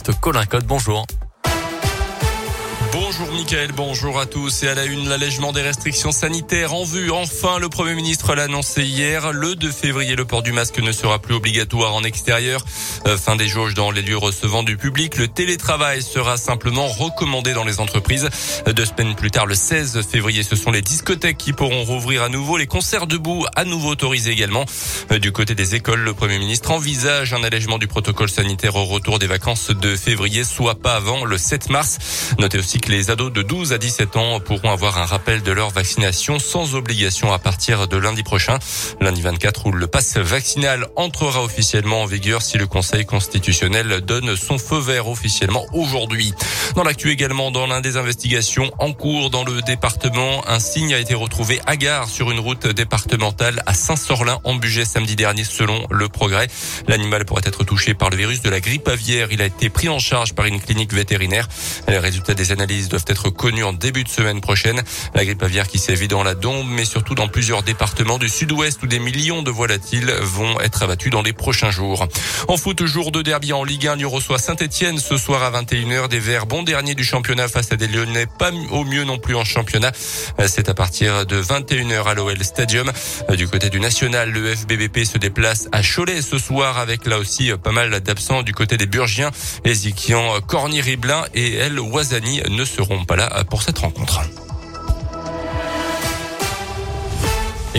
journaliste Colin Code. Bonjour. Bonjour Mickaël, bonjour à tous et à la une l'allègement des restrictions sanitaires en vue. Enfin, le Premier ministre l'a annoncé hier. Le 2 février, le port du masque ne sera plus obligatoire en extérieur. Euh, fin des jauges dans les lieux recevant du public. Le télétravail sera simplement recommandé dans les entreprises. Deux semaines plus tard, le 16 février, ce sont les discothèques qui pourront rouvrir à nouveau. Les concerts debout à nouveau autorisés également. Euh, du côté des écoles, le Premier ministre envisage un allègement du protocole sanitaire au retour des vacances de février, soit pas avant le 7 mars. Notez aussi que les ados de 12 à 17 ans pourront avoir un rappel de leur vaccination sans obligation à partir de lundi prochain, lundi 24 où le passe vaccinal entrera officiellement en vigueur si le Conseil constitutionnel donne son feu vert officiellement aujourd'hui. Dans l'actu également, dans l'un des investigations en cours dans le département, un signe a été retrouvé à gare sur une route départementale à Saint-Sorlin en budget samedi dernier selon le progrès. L'animal pourrait être touché par le virus de la grippe aviaire. Il a été pris en charge par une clinique vétérinaire. Les résultats des analyses doivent être connus en début de semaine prochaine. La grippe aviaire qui sévit dans la Dombe, mais surtout dans plusieurs départements du sud-ouest où des millions de volatiles vont être abattus dans les prochains jours. En foot, jour de derby en Ligue 1, Lyon reçoit Saint-Etienne ce soir à 21h. Des Verts, bon dernier du championnat face à des Lyonnais, pas au mieux non plus en championnat. C'est à partir de 21h à l'OL Stadium. Du côté du national, le FBBP se déplace à Cholet ce soir avec là aussi pas mal d'absents du côté des Burgiens. Ezikian Corny-Riblin et El Wazani ne seront pas là pour cette rencontre.